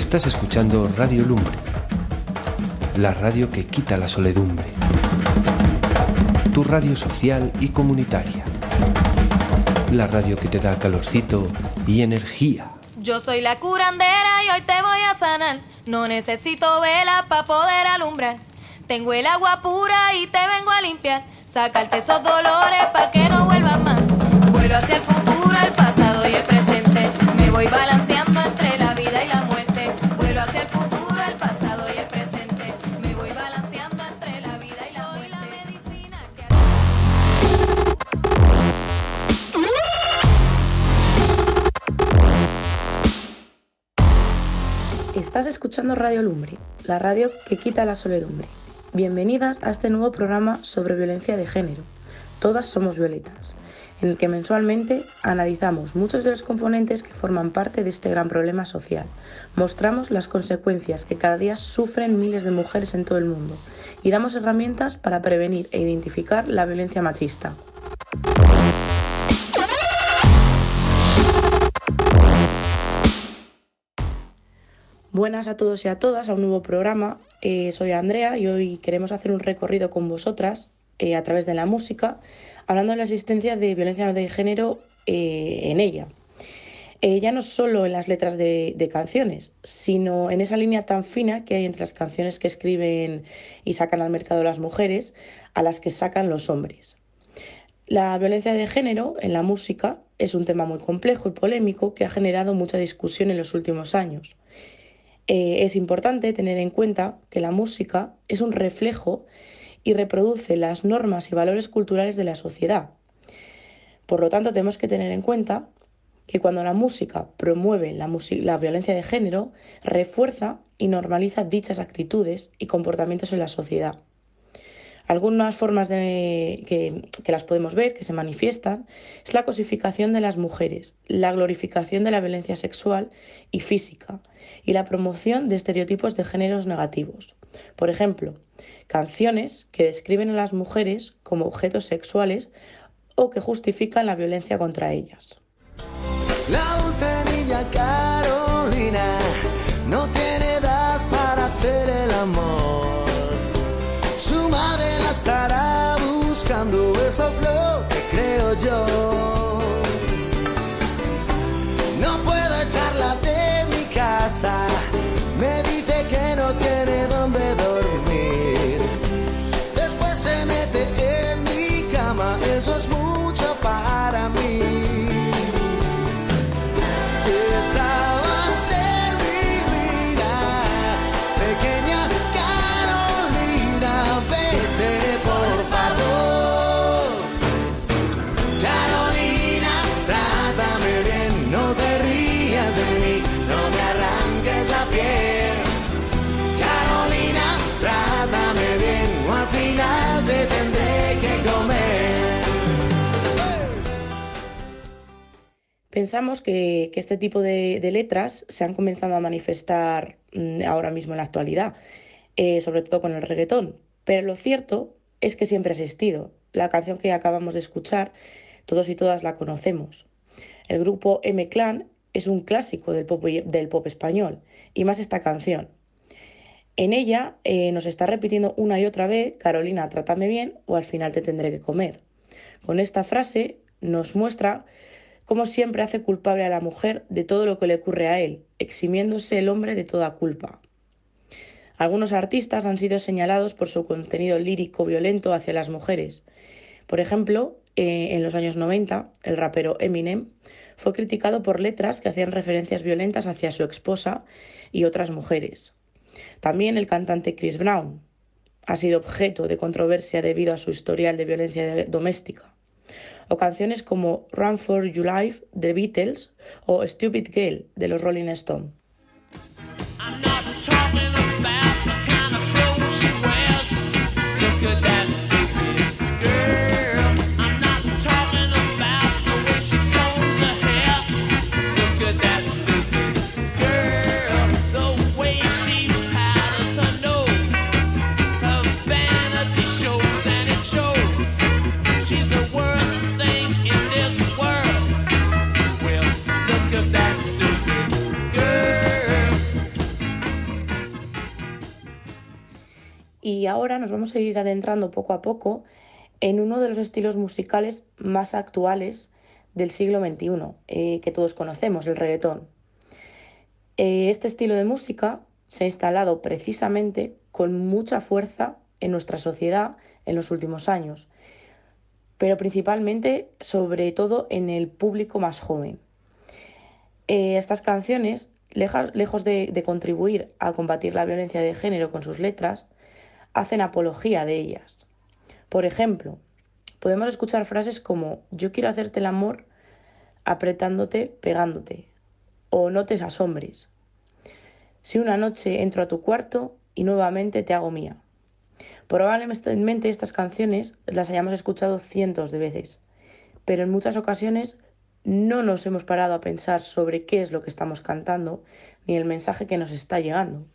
Estás escuchando Radio Lumbre, la radio que quita la soledumbre. Tu radio social y comunitaria. La radio que te da calorcito y energía. Yo soy la curandera y hoy te voy a sanar. No necesito vela para poder alumbrar. Tengo el agua pura y te vengo a limpiar. Sacarte esos dolores para que no vuelvan más. Vuelo hacia el futuro, el pasado y el presente. Me voy balanceando escuchando Radio Lumbre, la radio que quita la soledumbre. Bienvenidas a este nuevo programa sobre violencia de género. Todas somos violetas, en el que mensualmente analizamos muchos de los componentes que forman parte de este gran problema social. Mostramos las consecuencias que cada día sufren miles de mujeres en todo el mundo y damos herramientas para prevenir e identificar la violencia machista. Buenas a todos y a todas a un nuevo programa. Eh, soy Andrea y hoy queremos hacer un recorrido con vosotras eh, a través de la música, hablando de la existencia de violencia de género eh, en ella. Ya no solo en las letras de canciones, sino en esa línea tan fina que hay entre las canciones que escriben y sacan al mercado las mujeres a las que sacan los hombres. La violencia de género en la música es un tema muy complejo y polémico que ha generado mucha discusión en los últimos años. Eh, es importante tener en cuenta que la música es un reflejo y reproduce las normas y valores culturales de la sociedad. Por lo tanto, tenemos que tener en cuenta que cuando la música promueve la, violencia de género, refuerza y normaliza dichas actitudes y comportamientos en la sociedad. Algunas formas de, que, las podemos ver, que se manifiestan, es la cosificación de las mujeres, la glorificación de la violencia sexual y física y la promoción de estereotipos de géneros negativos. Por ejemplo, canciones que describen a las mujeres como objetos sexuales o que justifican la violencia contra ellas. La side. Pensamos que, este tipo de, letras se han comenzado a manifestar mm, ahora mismo en la actualidad, eh, sobre todo con el reggaetón. Pero lo cierto es que siempre ha existido. La canción que acabamos de escuchar, todos y todas la conocemos. El grupo M-Clan es un clásico del pop, del pop español, y más esta canción. En ella eh, nos está repitiendo una y otra vez, Carolina, trátame bien o al final te tendré que comer. Con esta frase nos muestra cómo siempre hace culpable a la mujer de todo lo que le ocurre a él, eximiéndose el hombre de toda culpa. Algunos artistas han sido señalados por su contenido lírico violento hacia las mujeres. Por ejemplo, eh, en los años 90, el rapero Eminem fue criticado por letras que hacían referencias violentas hacia su esposa y otras mujeres. También el cantante Chris Brown ha sido objeto de controversia debido a su historial de violencia doméstica o canciones como Run for Your Life de Beatles o Stupid Girl de los Rolling Stones. Ahora nos vamos a ir adentrando poco a poco en uno de los estilos musicales más actuales del siglo XXI, eh, que todos conocemos, el reggaetón. Eh, este estilo de música se ha instalado precisamente con mucha fuerza en nuestra sociedad en los últimos años, pero principalmente, sobre todo, en el público más joven. Eh, estas canciones, lejos de contribuir a combatir la violencia de género con sus letras, hacen apología de ellas. Por ejemplo, podemos escuchar frases como yo quiero hacerte el amor apretándote, pegándote, o no te asombres. Si una noche entro a tu cuarto y nuevamente te hago mía. Probablemente estas canciones las hayamos escuchado cientos de veces, pero en muchas ocasiones no nos hemos parado a pensar sobre qué es lo que estamos cantando ni el mensaje que nos está llegando.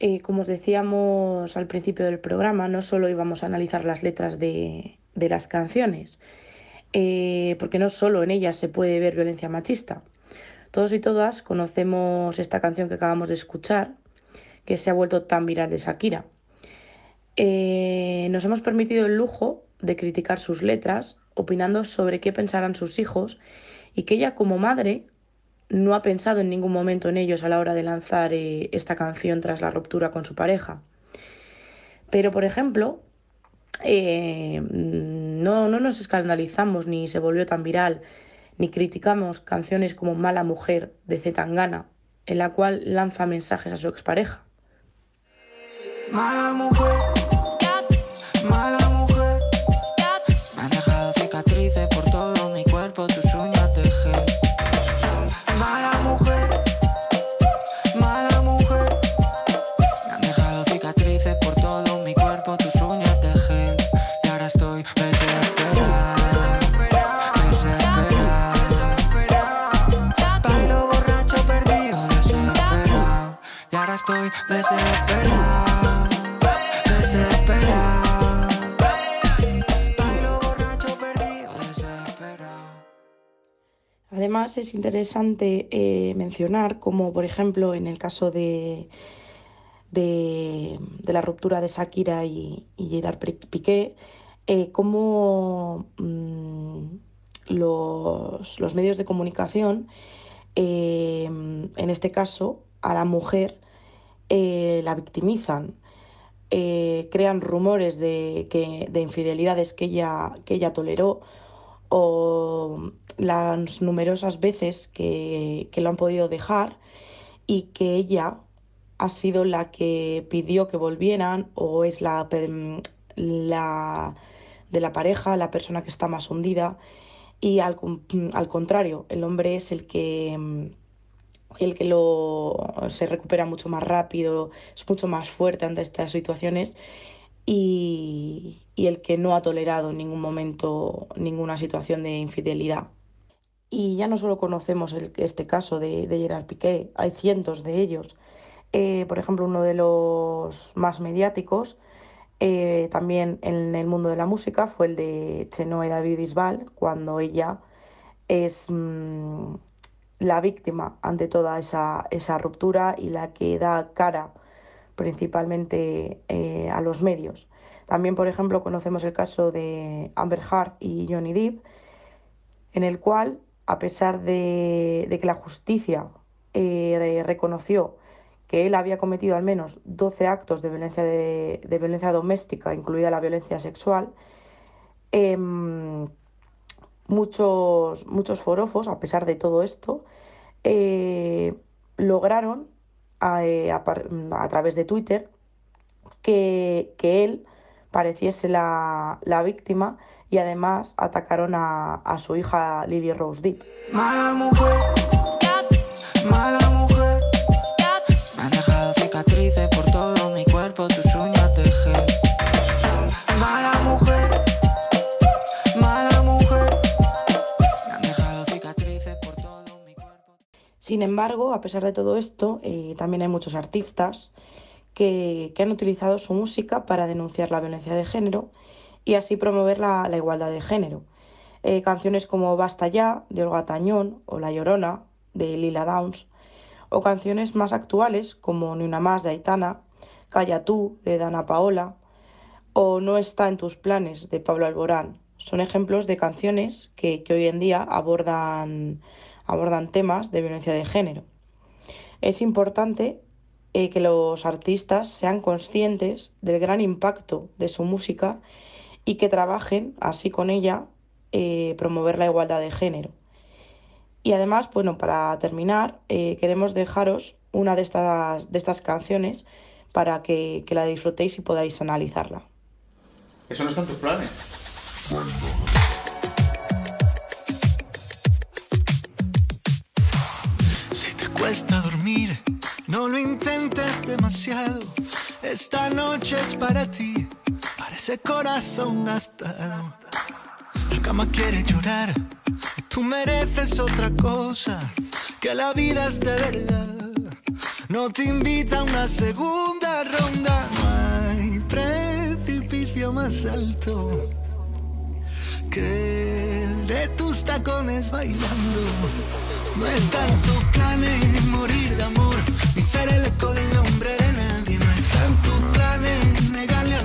Eh, como os decíamos al principio del programa, no solo íbamos a analizar las letras de, las canciones, eh, porque no solo en ellas se puede ver violencia machista. Todos y todas conocemos esta canción que acabamos de escuchar, que se ha vuelto tan viral de Shakira. Eh, nos hemos permitido el lujo de criticar sus letras, opinando sobre qué pensarán sus hijos y que ella como madre no ha pensado en ningún momento en ellos a la hora de lanzar eh, esta canción tras la ruptura con su pareja. Pero, por ejemplo, eh, no, no nos escandalizamos ni se volvió tan viral, ni criticamos canciones como Mala Mujer de Zetangana, en la cual lanza mensajes a su expareja. Mala mujer, Es interesante eh, mencionar como, por ejemplo, en el caso de, de, la ruptura de Shakira y, Gerard Pi- Piqué, eh, cómo mm, los, los medios de comunicación, eh, en este caso, a la mujer la victimizan. crean rumores de, que, de infidelidades que ella, que ella toleró o las numerosas veces que, que lo han podido dejar y que ella ha sido la que pidió que volvieran o es la, la de la pareja, la persona que está más hundida y al, al contrario, el hombre es el que el que lo se recupera mucho más rápido, es mucho más fuerte ante estas situaciones y, y el que no ha tolerado en ningún momento ninguna situación de infidelidad. Y ya no solo conocemos este caso de, de Gerard Piqué, hay cientos de ellos. Eh, por ejemplo, uno de los más mediáticos, eh, también en el mundo de la música, fue el de Chenoe David Bisbal, cuando ella es mm, la víctima ante toda esa, esa ruptura y la que da cara principalmente eh, a los medios. También, por ejemplo, conocemos el caso de Amber Heard y Johnny Depp, en el cual a pesar de, que la justicia eh, re- reconoció que él había cometido al menos 12 actos de violencia, de, violencia doméstica, incluida la violencia sexual, em, muchos, muchos forofos, a pesar de todo esto, eh, lograron a, eh, a a través de Twitter que, que él pareciese la, la víctima y además atacaron a, a su hija Lily Rose Depp. Mala mujer, mala mujer. Me han dejado cicatrices por todo mi cuerpo, tus uñas de gel. Mala mujer, mala mujer. Me han dejado cicatrices por todo mi cuerpo. Sin embargo, a pesar de todo esto, eh, también hay muchos artistas que, que han utilizado su música para denunciar la violencia de género y así promover la, la igualdad de género. Eh, canciones como Basta ya, de Olga Tañón, o La Llorona, de Lila Downs, o canciones más actuales como Ni una más, de Aitana, Calla tú, de Dana Paola, o No está en tus planes, de Pablo Alborán. Son ejemplos de canciones que, que hoy en día abordan, abordan temas de violencia de género. Es importante eh, que los artistas sean conscientes del gran impacto de su música y que trabajen así con ella eh, promover la igualdad de género. Y además, bueno, para terminar, eh, queremos dejaros una de estas, de estas canciones para que, que la disfrutéis y podáis analizarla. Eso no está en tus planes. Si te cuesta dormir, no lo intentes demasiado. Esta noche es para ti, ese corazón gastado. La cama quiere llorar y tú mereces otra cosa, que la vida es de verdad. No te invita a una segunda ronda, no hay precipicio más alto que el de tus tacones bailando. No está en tus planes morir de amor, ni ser el eco del nombre de nadie.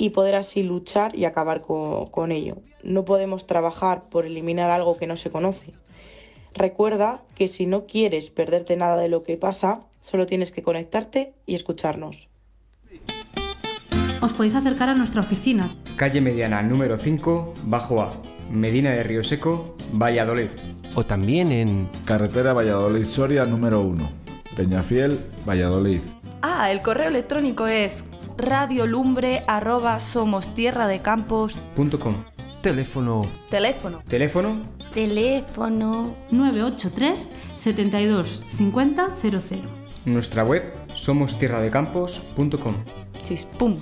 y poder así luchar y acabar co- con ello. No podemos trabajar por eliminar algo que no se conoce. Recuerda que si no quieres perderte nada de lo que pasa, solo tienes que conectarte y escucharnos. Os podéis acercar a nuestra oficina. Calle Mediana número 5, Bajo A, Medina de Río Seco, Valladolid. O también en Carretera Valladolid-Soria número 1. Peñafiel, Valladolid. Ah, el correo electrónico es radiolumbre@somostierradecampos.com. teléfono Teléfono. Teléfono Teléfono. 983 72 50 00. Nuestra web somostierradecampos.com. Chispum.